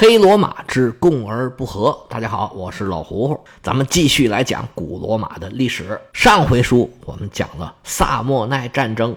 黑罗马之共而不和。大家好，我是老胡胡，咱们继续来讲古罗马的历史。上回书我们讲了萨莫奈战争，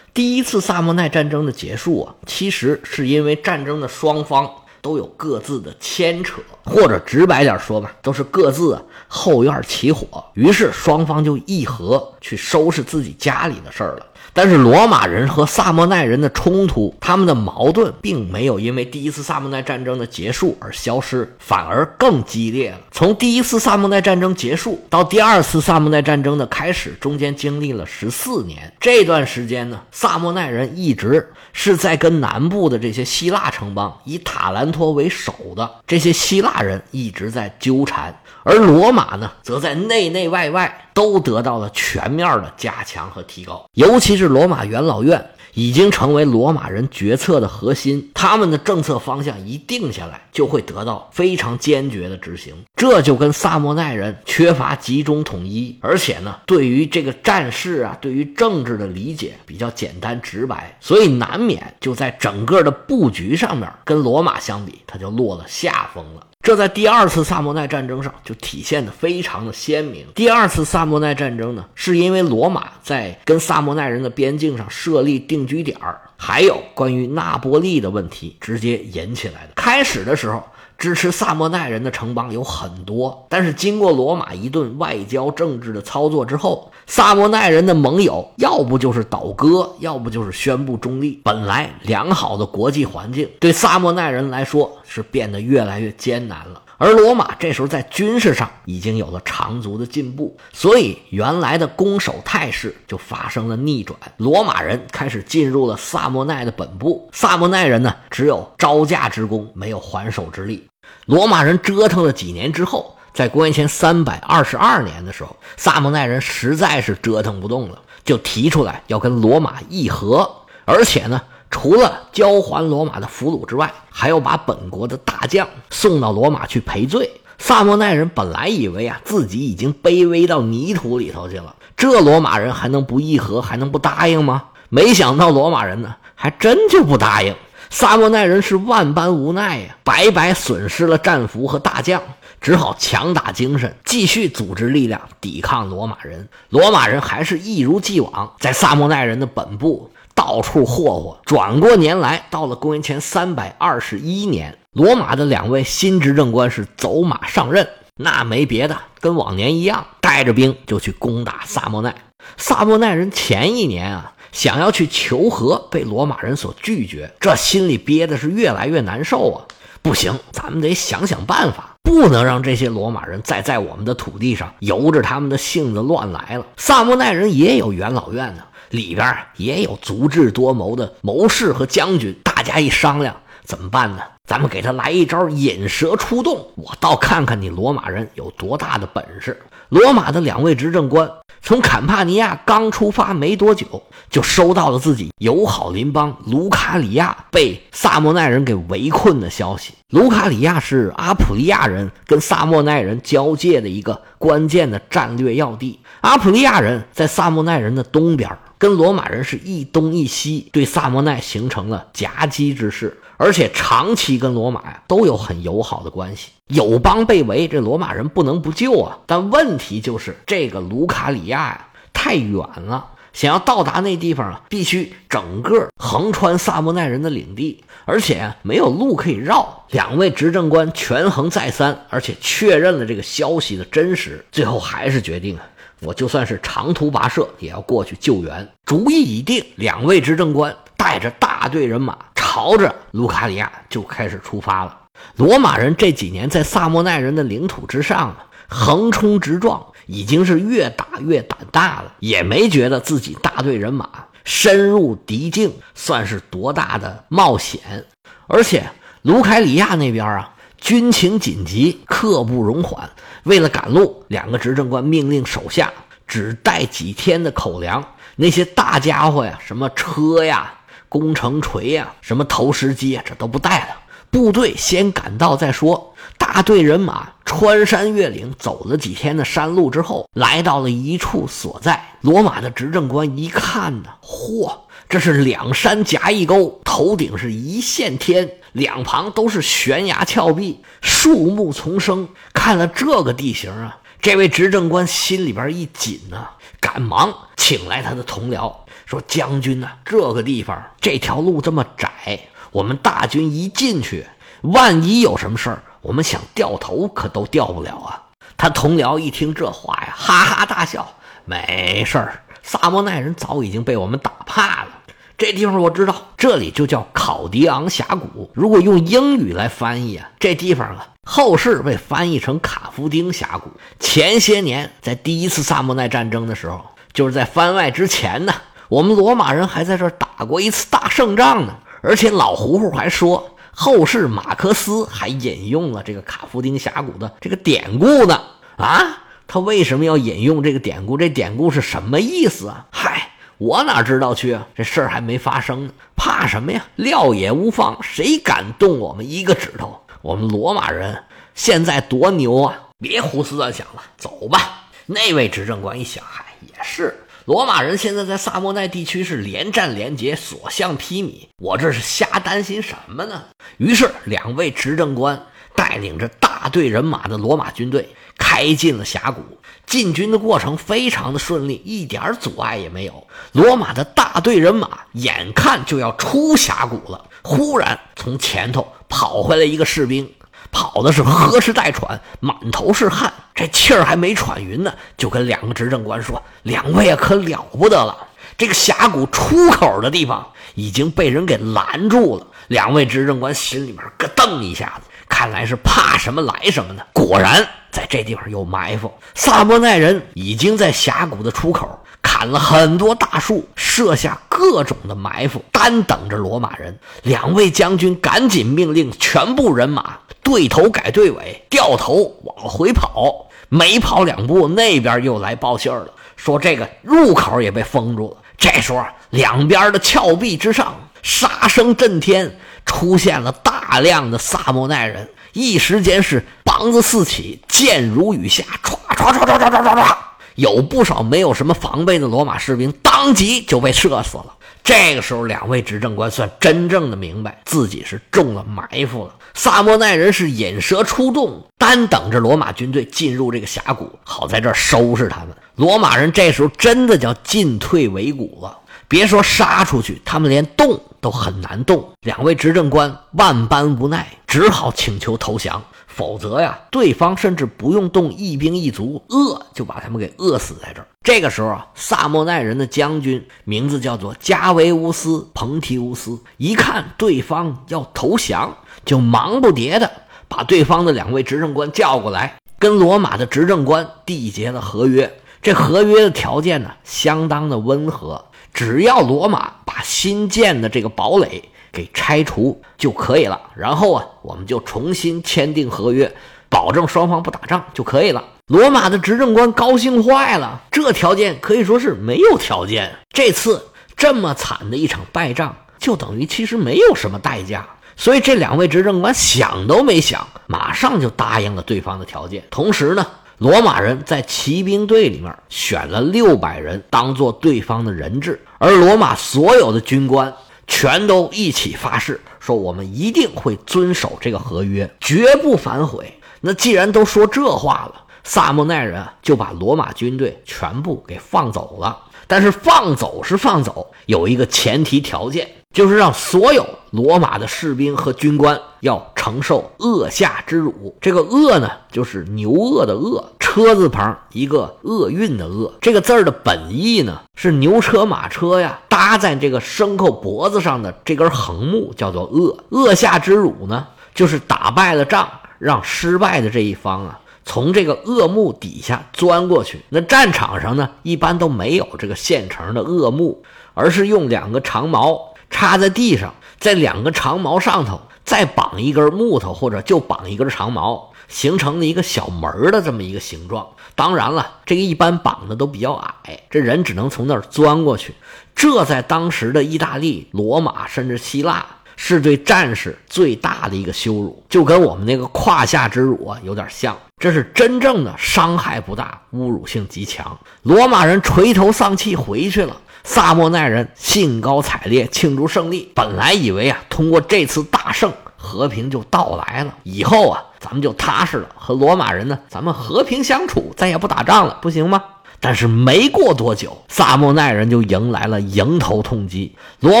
第一次萨莫奈战争的结束啊，其实是因为战争的双方都有各自的牵扯，或者直白点说吧，都是各自后院起火，于是双方就议和去收拾自己家里的事儿了。但是罗马人和萨莫奈人的冲突，他们的矛盾并没有因为第一次萨莫奈战争的结束而消失，反而更激烈了。从第一次萨莫奈战争结束到第二次萨莫奈战争的开始，中间经历了十四年。这段时间呢，萨莫奈人一直是在跟南部的这些希腊城邦，以塔兰托为首的这些希腊人一直在纠缠，而罗马呢，则在内内外外。都得到了全面的加强和提高，尤其是罗马元老院已经成为罗马人决策的核心，他们的政策方向一定下来，就会得到非常坚决的执行。这就跟萨莫奈人缺乏集中统一，而且呢，对于这个战事啊，对于政治的理解比较简单直白，所以难免就在整个的布局上面跟罗马相比，他就落了下风了。这在第二次萨莫奈战争上就体现的非常的鲜明。第二次萨莫奈战争呢，是因为罗马在跟萨莫奈人的边境上设立定居点儿，还有关于那波利的问题直接引起来的。开始的时候。支持萨莫奈人的城邦有很多，但是经过罗马一顿外交政治的操作之后，萨莫奈人的盟友要不就是倒戈，要不就是宣布中立。本来良好的国际环境对萨莫奈人来说是变得越来越艰难了。而罗马这时候在军事上已经有了长足的进步，所以原来的攻守态势就发生了逆转。罗马人开始进入了萨莫奈的本部，萨莫奈人呢只有招架之功，没有还手之力。罗马人折腾了几年之后，在公元前三百二十二年的时候，萨莫奈人实在是折腾不动了，就提出来要跟罗马议和，而且呢，除了交还罗马的俘虏之外，还要把本国的大将送到罗马去赔罪。萨莫奈人本来以为啊，自己已经卑微到泥土里头去了，这罗马人还能不议和，还能不答应吗？没想到罗马人呢，还真就不答应。萨莫奈人是万般无奈呀，白白损失了战俘和大将，只好强打精神，继续组织力量抵抗罗马人。罗马人还是一如既往在萨莫奈人的本部到处霍霍。转过年来，到了公元前三百二十一年，罗马的两位新执政官是走马上任，那没别的，跟往年一样，带着兵就去攻打萨莫奈。萨莫奈人前一年啊。想要去求和，被罗马人所拒绝，这心里憋的是越来越难受啊！不行，咱们得想想办法，不能让这些罗马人再在我们的土地上由着他们的性子乱来了。萨莫奈人也有元老院呢，里边也有足智多谋的谋士和将军，大家一商量，怎么办呢？咱们给他来一招引蛇出洞，我倒看看你罗马人有多大的本事。罗马的两位执政官。从坎帕尼亚刚出发没多久，就收到了自己友好邻邦卢卡里亚被萨莫奈人给围困的消息。卢卡里亚是阿普利亚人跟萨莫奈人交界的一个关键的战略要地。阿普利亚人在萨莫奈人的东边，跟罗马人是一东一西，对萨莫奈形成了夹击之势。而且长期跟罗马呀都有很友好的关系，友邦被围，这罗马人不能不救啊。但问题就是这个卢卡里亚呀太远了，想要到达那地方啊，必须整个横穿萨莫奈人的领地，而且没有路可以绕。两位执政官权衡再三，而且确认了这个消息的真实，最后还是决定啊，我就算是长途跋涉也要过去救援。主意已定，两位执政官带着大队人马。朝着卢卡里亚就开始出发了。罗马人这几年在萨莫奈人的领土之上啊，横冲直撞，已经是越打越胆大了，也没觉得自己大队人马深入敌境算是多大的冒险。而且卢凯里亚那边啊，军情紧急，刻不容缓。为了赶路，两个执政官命令手下只带几天的口粮，那些大家伙呀，什么车呀。工程锤呀，什么投石机啊，这都不带了。部队先赶到再说。大队人马穿山越岭，走了几天的山路之后，来到了一处所在。罗马的执政官一看呢，嚯，这是两山夹一沟，头顶是一线天，两旁都是悬崖峭壁，树木丛生。看了这个地形啊，这位执政官心里边一紧呐，赶忙请来他的同僚，说：“将军呐，这个地方这条路这么窄，我们大军一进去，万一有什么事儿，我们想掉头可都掉不了啊。”他同僚一听这话呀，哈哈大笑：“没事儿，萨莫奈人早已经被我们打怕了。这地方我知道，这里就叫考迪昂峡谷。如果用英语来翻译啊，这地方啊，后世被翻译成卡夫丁峡谷。前些年在第一次萨莫奈战争的时候，就是在番外之前呢，我们罗马人还在这儿打过一次大胜仗呢。而且老胡胡还说。”后世马克思还引用了这个卡夫丁峡谷的这个典故呢啊！他为什么要引用这个典故？这典故是什么意思啊？嗨，我哪知道去啊！这事儿还没发生呢，怕什么呀？料也无妨，谁敢动我们一个指头？我们罗马人现在多牛啊！别胡思乱想了，走吧。那位执政官一想，嗨，也是。罗马人现在在萨莫奈地区是连战连捷，所向披靡。我这是瞎担心什么呢？于是，两位执政官带领着大队人马的罗马军队开进了峡谷。进军的过程非常的顺利，一点阻碍也没有。罗马的大队人马眼看就要出峡谷了，忽然从前头跑回来一个士兵。跑的是呵哧带喘，满头是汗，这气儿还没喘匀呢，就跟两个执政官说：“两位啊，可了不得了！这个峡谷出口的地方已经被人给拦住了。”两位执政官心里面咯噔一下子，看来是怕什么来什么呢。果然，在这地方有埋伏，萨摩奈人已经在峡谷的出口。砍了很多大树，设下各种的埋伏，单等着罗马人。两位将军赶紧命令全部人马对头改队尾，掉头往回跑。没跑两步，那边又来报信了，说这个入口也被封住了。这时候，两边的峭壁之上杀声震天，出现了大量的萨莫奈人，一时间是膀子四起，箭如雨下，唰唰唰唰唰唰唰唰。有不少没有什么防备的罗马士兵，当即就被射死了。这个时候，两位执政官算真正的明白自己是中了埋伏了。萨莫奈人是引蛇出洞，单等着罗马军队进入这个峡谷，好在这儿收拾他们。罗马人这时候真的叫进退维谷了。别说杀出去，他们连动都很难动。两位执政官万般无奈，只好请求投降。否则呀，对方甚至不用动一兵一卒，饿就把他们给饿死在这儿。这个时候啊，萨莫奈人的将军名字叫做加维乌斯·彭提乌斯，一看对方要投降，就忙不迭的把对方的两位执政官叫过来，跟罗马的执政官缔结了合约。这合约的条件呢，相当的温和，只要罗马把新建的这个堡垒。给拆除就可以了，然后啊，我们就重新签订合约，保证双方不打仗就可以了。罗马的执政官高兴坏了，这条件可以说是没有条件。这次这么惨的一场败仗，就等于其实没有什么代价，所以这两位执政官想都没想，马上就答应了对方的条件。同时呢，罗马人在骑兵队里面选了六百人当做对方的人质，而罗马所有的军官。全都一起发誓说，我们一定会遵守这个合约，绝不反悔。那既然都说这话了，萨莫奈人就把罗马军队全部给放走了。但是放走是放走，有一个前提条件，就是让所有罗马的士兵和军官要承受恶下之辱。这个恶呢，就是牛恶的恶，车字旁一个厄运的厄。这个字儿的本意呢，是牛车马车呀搭在这个牲口脖子上的这根横木叫做恶。恶下之辱呢，就是打败了仗，让失败的这一方啊。从这个恶木底下钻过去，那战场上呢，一般都没有这个现成的恶木，而是用两个长矛插在地上，在两个长矛上头再绑一根木头，或者就绑一根长矛，形成了一个小门的这么一个形状。当然了，这个一般绑的都比较矮，这人只能从那儿钻过去。这在当时的意大利、罗马甚至希腊。是对战士最大的一个羞辱，就跟我们那个胯下之辱啊有点像。这是真正的伤害不大，侮辱性极强。罗马人垂头丧气回去了，萨莫奈人兴高采烈庆祝胜利，本来以为啊，通过这次大胜，和平就到来了，以后啊，咱们就踏实了，和罗马人呢，咱们和平相处，再也不打仗了，不行吗？但是没过多久，萨莫奈人就迎来了迎头痛击。罗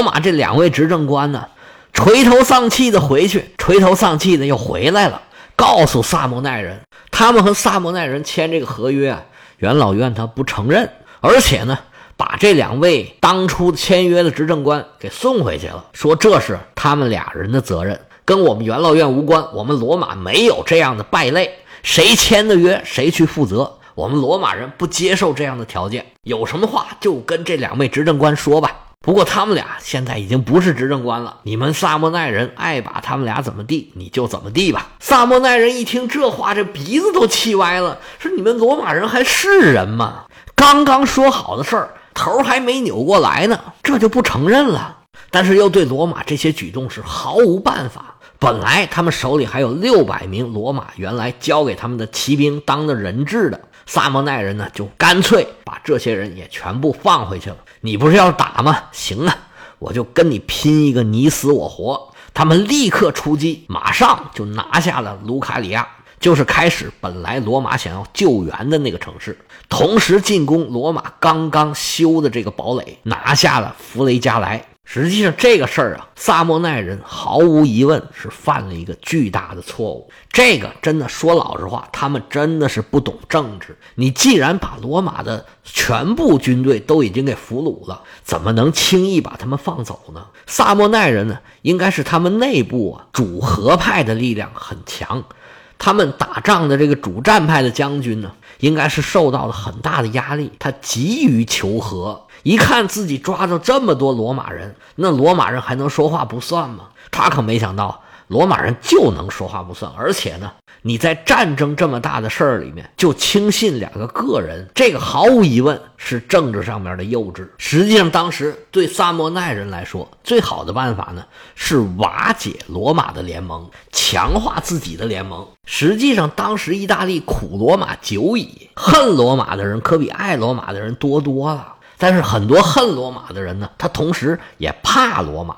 马这两位执政官呢，垂头丧气的回去，垂头丧气的又回来了，告诉萨莫奈人，他们和萨莫奈人签这个合约啊，元老院他不承认，而且呢，把这两位当初签约的执政官给送回去了，说这是他们俩人的责任，跟我们元老院无关，我们罗马没有这样的败类，谁签的约谁去负责。我们罗马人不接受这样的条件，有什么话就跟这两位执政官说吧。不过他们俩现在已经不是执政官了，你们萨莫奈人爱把他们俩怎么地，你就怎么地吧。萨莫奈人一听这话，这鼻子都气歪了，说：“你们罗马人还是人吗？刚刚说好的事儿，头还没扭过来呢，这就不承认了。但是又对罗马这些举动是毫无办法。本来他们手里还有六百名罗马原来交给他们的骑兵当的人质的。”萨莫奈人呢，就干脆把这些人也全部放回去了。你不是要打吗？行啊，我就跟你拼一个你死我活。他们立刻出击，马上就拿下了卢卡里亚，就是开始本来罗马想要救援的那个城市，同时进攻罗马刚刚修的这个堡垒，拿下了弗雷加莱。实际上，这个事儿啊，萨莫奈人毫无疑问是犯了一个巨大的错误。这个真的说老实话，他们真的是不懂政治。你既然把罗马的全部军队都已经给俘虏了，怎么能轻易把他们放走呢？萨莫奈人呢，应该是他们内部啊主和派的力量很强，他们打仗的这个主战派的将军呢，应该是受到了很大的压力，他急于求和。一看自己抓着这么多罗马人，那罗马人还能说话不算吗？他可没想到，罗马人就能说话不算，而且呢，你在战争这么大的事儿里面就轻信两个个人，这个毫无疑问是政治上面的幼稚。实际上，当时对萨莫奈人来说，最好的办法呢是瓦解罗马的联盟，强化自己的联盟。实际上，当时意大利苦罗马久矣，恨罗马的人可比爱罗马的人多多了。但是很多恨罗马的人呢，他同时也怕罗马。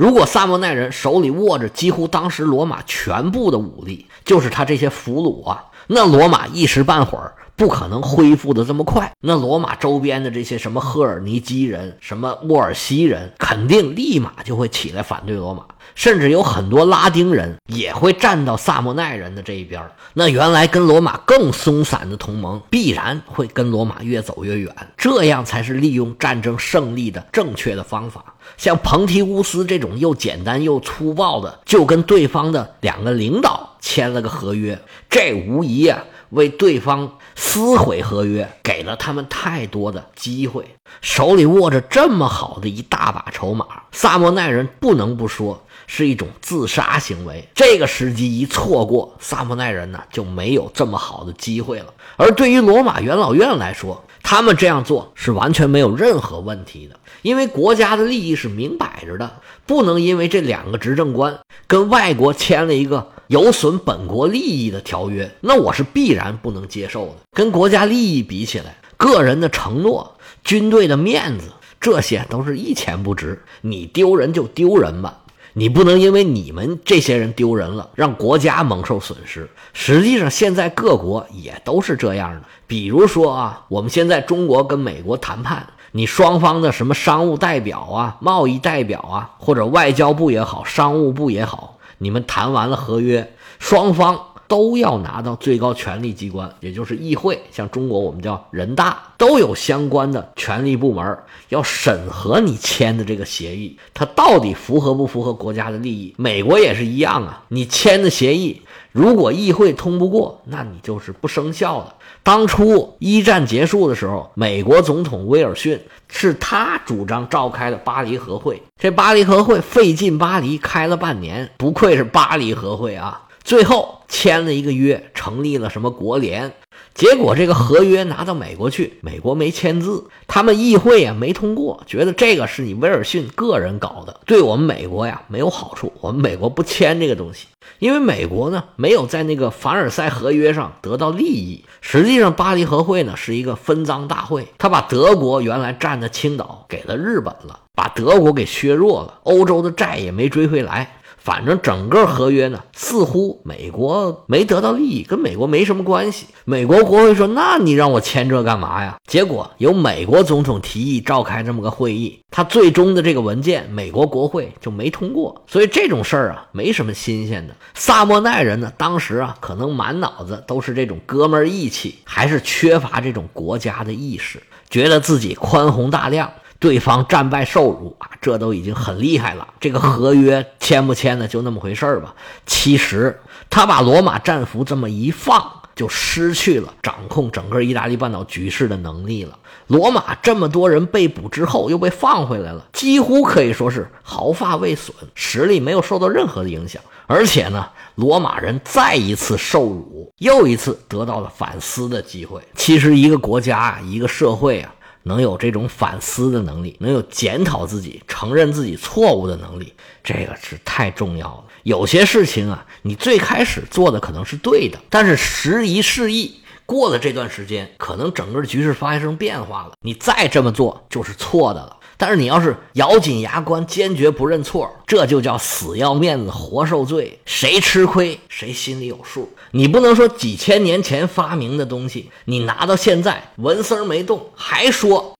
如果萨莫奈人手里握着几乎当时罗马全部的武力，就是他这些俘虏啊，那罗马一时半会儿不可能恢复的这么快。那罗马周边的这些什么赫尔尼基人、什么沃尔西人，肯定立马就会起来反对罗马。甚至有很多拉丁人也会站到萨莫奈人的这一边那原来跟罗马更松散的同盟，必然会跟罗马越走越远。这样才是利用战争胜利的正确的方法。像彭提乌斯这种又简单又粗暴的，就跟对方的两个领导签了个合约，这无疑啊，为对方撕毁合约给了他们太多的机会。手里握着这么好的一大把筹码，萨莫奈人不能不说。是一种自杀行为，这个时机一错过，萨莫奈人呢就没有这么好的机会了。而对于罗马元老院来说，他们这样做是完全没有任何问题的，因为国家的利益是明摆着的，不能因为这两个执政官跟外国签了一个有损本国利益的条约，那我是必然不能接受的。跟国家利益比起来，个人的承诺、军队的面子，这些都是一钱不值。你丢人就丢人吧。你不能因为你们这些人丢人了，让国家蒙受损失。实际上，现在各国也都是这样的。比如说啊，我们现在中国跟美国谈判，你双方的什么商务代表啊、贸易代表啊，或者外交部也好、商务部也好，你们谈完了合约，双方。都要拿到最高权力机关，也就是议会，像中国我们叫人大，都有相关的权力部门要审核你签的这个协议，它到底符合不符合国家的利益？美国也是一样啊，你签的协议如果议会通不过，那你就是不生效的。当初一战结束的时候，美国总统威尔逊是他主张召开的巴黎和会，这巴黎和会费劲巴黎开了半年，不愧是巴黎和会啊。最后签了一个约，成立了什么国联。结果这个合约拿到美国去，美国没签字，他们议会呀没通过，觉得这个是你威尔逊个人搞的，对我们美国呀没有好处，我们美国不签这个东西，因为美国呢没有在那个凡尔赛合约上得到利益。实际上，巴黎和会呢是一个分赃大会，他把德国原来占的青岛给了日本了，把德国给削弱了，欧洲的债也没追回来。反正整个合约呢，似乎美国没得到利益，跟美国没什么关系。美国国会说：“那你让我签这干嘛呀？”结果由美国总统提议召开这么个会议，他最终的这个文件，美国国会就没通过。所以这种事儿啊，没什么新鲜的。萨莫奈人呢，当时啊，可能满脑子都是这种哥们儿义气，还是缺乏这种国家的意识，觉得自己宽宏大量。对方战败受辱啊，这都已经很厉害了。这个合约签不签的就那么回事儿吧。其实他把罗马战俘这么一放，就失去了掌控整个意大利半岛局势的能力了。罗马这么多人被捕之后又被放回来了，几乎可以说是毫发未损，实力没有受到任何的影响。而且呢，罗马人再一次受辱，又一次得到了反思的机会。其实一个国家啊，一个社会啊。能有这种反思的能力，能有检讨自己、承认自己错误的能力，这个是太重要了。有些事情啊，你最开始做的可能是对的，但是时移世易，过了这段时间，可能整个局势发生变化了，你再这么做就是错的了。但是你要是咬紧牙关，坚决不认错，这就叫死要面子活受罪，谁吃亏谁心里有数。你不能说几千年前发明的东西，你拿到现在纹丝儿没动，还说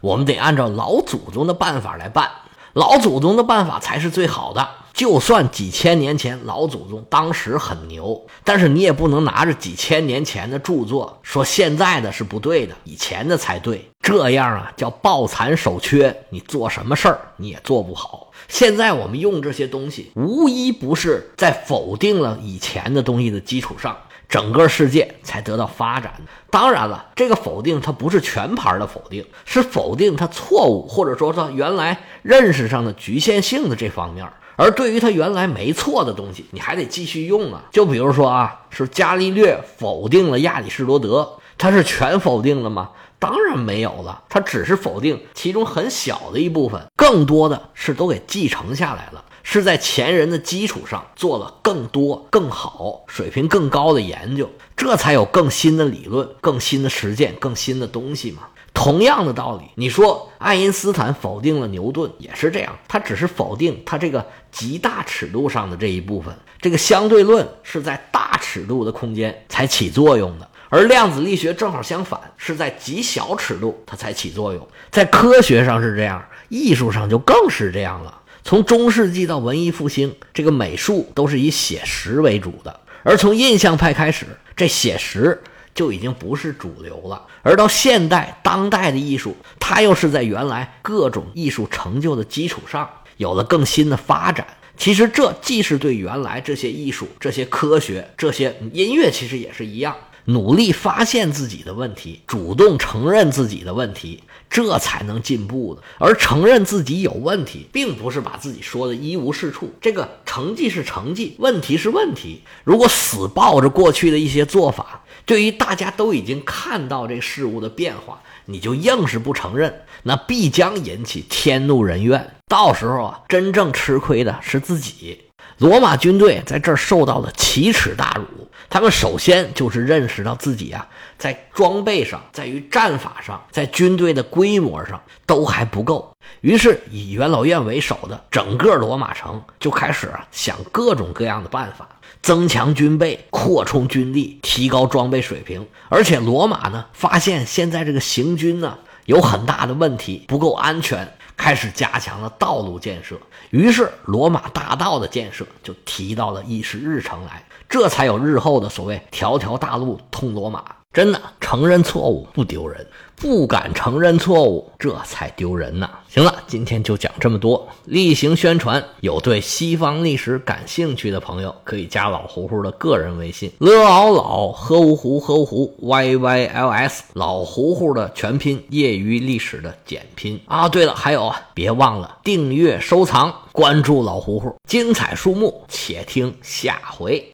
我们得按照老祖宗的办法来办，老祖宗的办法才是最好的。就算几千年前老祖宗当时很牛，但是你也不能拿着几千年前的著作说现在的是不对的，以前的才对。这样啊，叫抱残守缺，你做什么事儿你也做不好。现在我们用这些东西，无一不是在否定了以前的东西的基础上，整个世界才得到发展。当然了，这个否定它不是全盘的否定，是否定它错误，或者说它原来认识上的局限性的这方面。而对于它原来没错的东西，你还得继续用啊。就比如说啊，是伽利略否定了亚里士多德，他是全否定了吗？当然没有了，他只是否定其中很小的一部分，更多的是都给继承下来了，是在前人的基础上做了更多、更好、水平更高的研究，这才有更新的理论、更新的实践、更新的东西嘛。同样的道理，你说爱因斯坦否定了牛顿也是这样，他只是否定他这个极大尺度上的这一部分。这个相对论是在大尺度的空间才起作用的，而量子力学正好相反，是在极小尺度它才起作用。在科学上是这样，艺术上就更是这样了。从中世纪到文艺复兴，这个美术都是以写实为主的，而从印象派开始，这写实。就已经不是主流了，而到现代当代的艺术，它又是在原来各种艺术成就的基础上有了更新的发展。其实这既是对原来这些艺术、这些科学、这些音乐，其实也是一样，努力发现自己的问题，主动承认自己的问题，这才能进步的。而承认自己有问题，并不是把自己说的一无是处。这个成绩是成绩，问题是问题。如果死抱着过去的一些做法，对于大家都已经看到这事物的变化，你就硬是不承认，那必将引起天怒人怨。到时候啊，真正吃亏的是自己。罗马军队在这儿受到了奇耻大辱，他们首先就是认识到自己啊，在装备上，在于战法上，在军队的规模上都还不够。于是以元老院为首的整个罗马城就开始啊想各种各样的办法。增强军备，扩充军力，提高装备水平。而且罗马呢，发现现在这个行军呢有很大的问题，不够安全，开始加强了道路建设。于是罗马大道的建设就提到了议事日程来，这才有日后的所谓“条条大路通罗马”。真的，承认错误不丢人。不敢承认错误，这才丢人呢。行了，今天就讲这么多，例行宣传。有对西方历史感兴趣的朋友，可以加老胡胡的个人微信：l 敖老喝芜湖喝芜湖 y y l s 老胡胡的全拼，业余历史的简拼啊。对了，还有啊，别忘了订阅、收藏、关注老胡胡，精彩书目，且听下回。